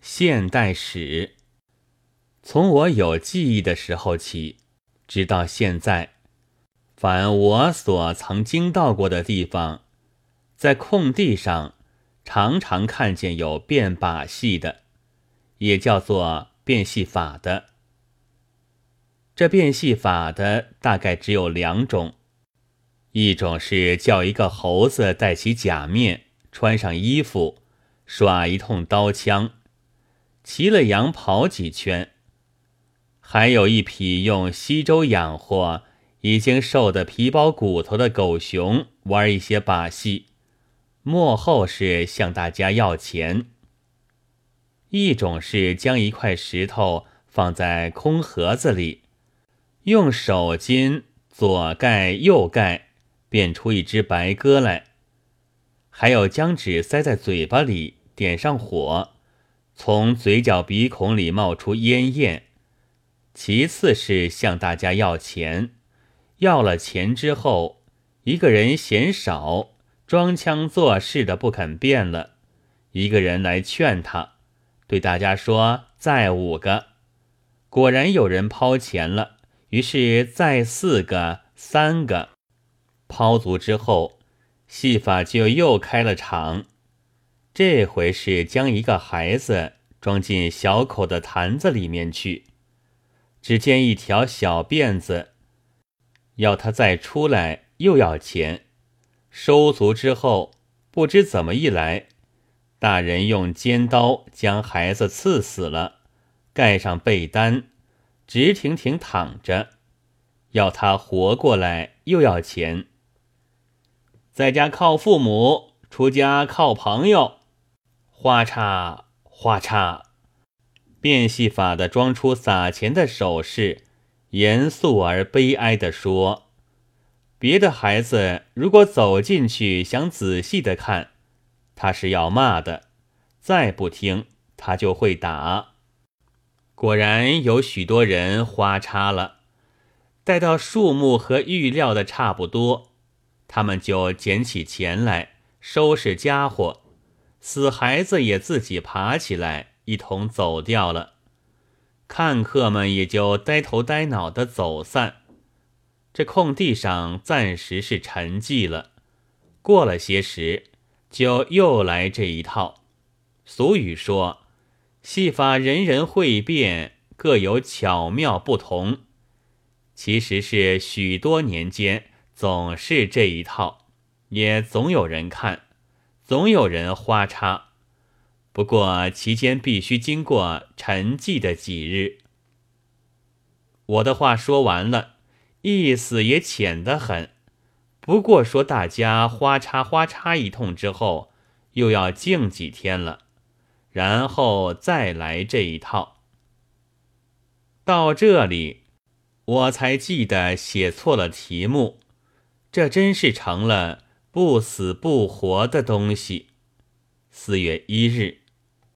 现代史，从我有记忆的时候起，直到现在，凡我所曾经到过的地方，在空地上常常看见有变把戏的，也叫做变戏法的。这变戏法的大概只有两种，一种是叫一个猴子戴起假面，穿上衣服，耍一通刀枪。骑了羊跑几圈，还有一匹用西周养活、已经瘦得皮包骨头的狗熊玩一些把戏，幕后是向大家要钱。一种是将一块石头放在空盒子里，用手巾左盖右盖，变出一只白鸽来；还有将纸塞在嘴巴里，点上火。从嘴角鼻孔里冒出烟焰。其次是向大家要钱，要了钱之后，一个人嫌少，装腔作势的不肯变了。一个人来劝他，对大家说：“再五个。”果然有人抛钱了，于是再四个、三个，抛足之后，戏法就又开了场。这回是将一个孩子装进小口的坛子里面去，只见一条小辫子，要他再出来又要钱，收足之后，不知怎么一来，大人用尖刀将孩子刺死了，盖上被单，直挺挺躺着，要他活过来又要钱，在家靠父母，出家靠朋友。花叉花叉，变戏法的装出撒钱的手势，严肃而悲哀地说：“别的孩子如果走进去想仔细的看，他是要骂的；再不听，他就会打。”果然有许多人花叉了，待到数目和预料的差不多，他们就捡起钱来收拾家伙。死孩子也自己爬起来，一同走掉了。看客们也就呆头呆脑的走散。这空地上暂时是沉寂了。过了些时，就又来这一套。俗语说：“戏法人人会变，各有巧妙不同。”其实是许多年间总是这一套，也总有人看。总有人花叉，不过其间必须经过沉寂的几日。我的话说完了，意思也浅得很。不过说大家花叉花叉一通之后，又要静几天了，然后再来这一套。到这里，我才记得写错了题目，这真是成了。不死不活的东西。四月一日。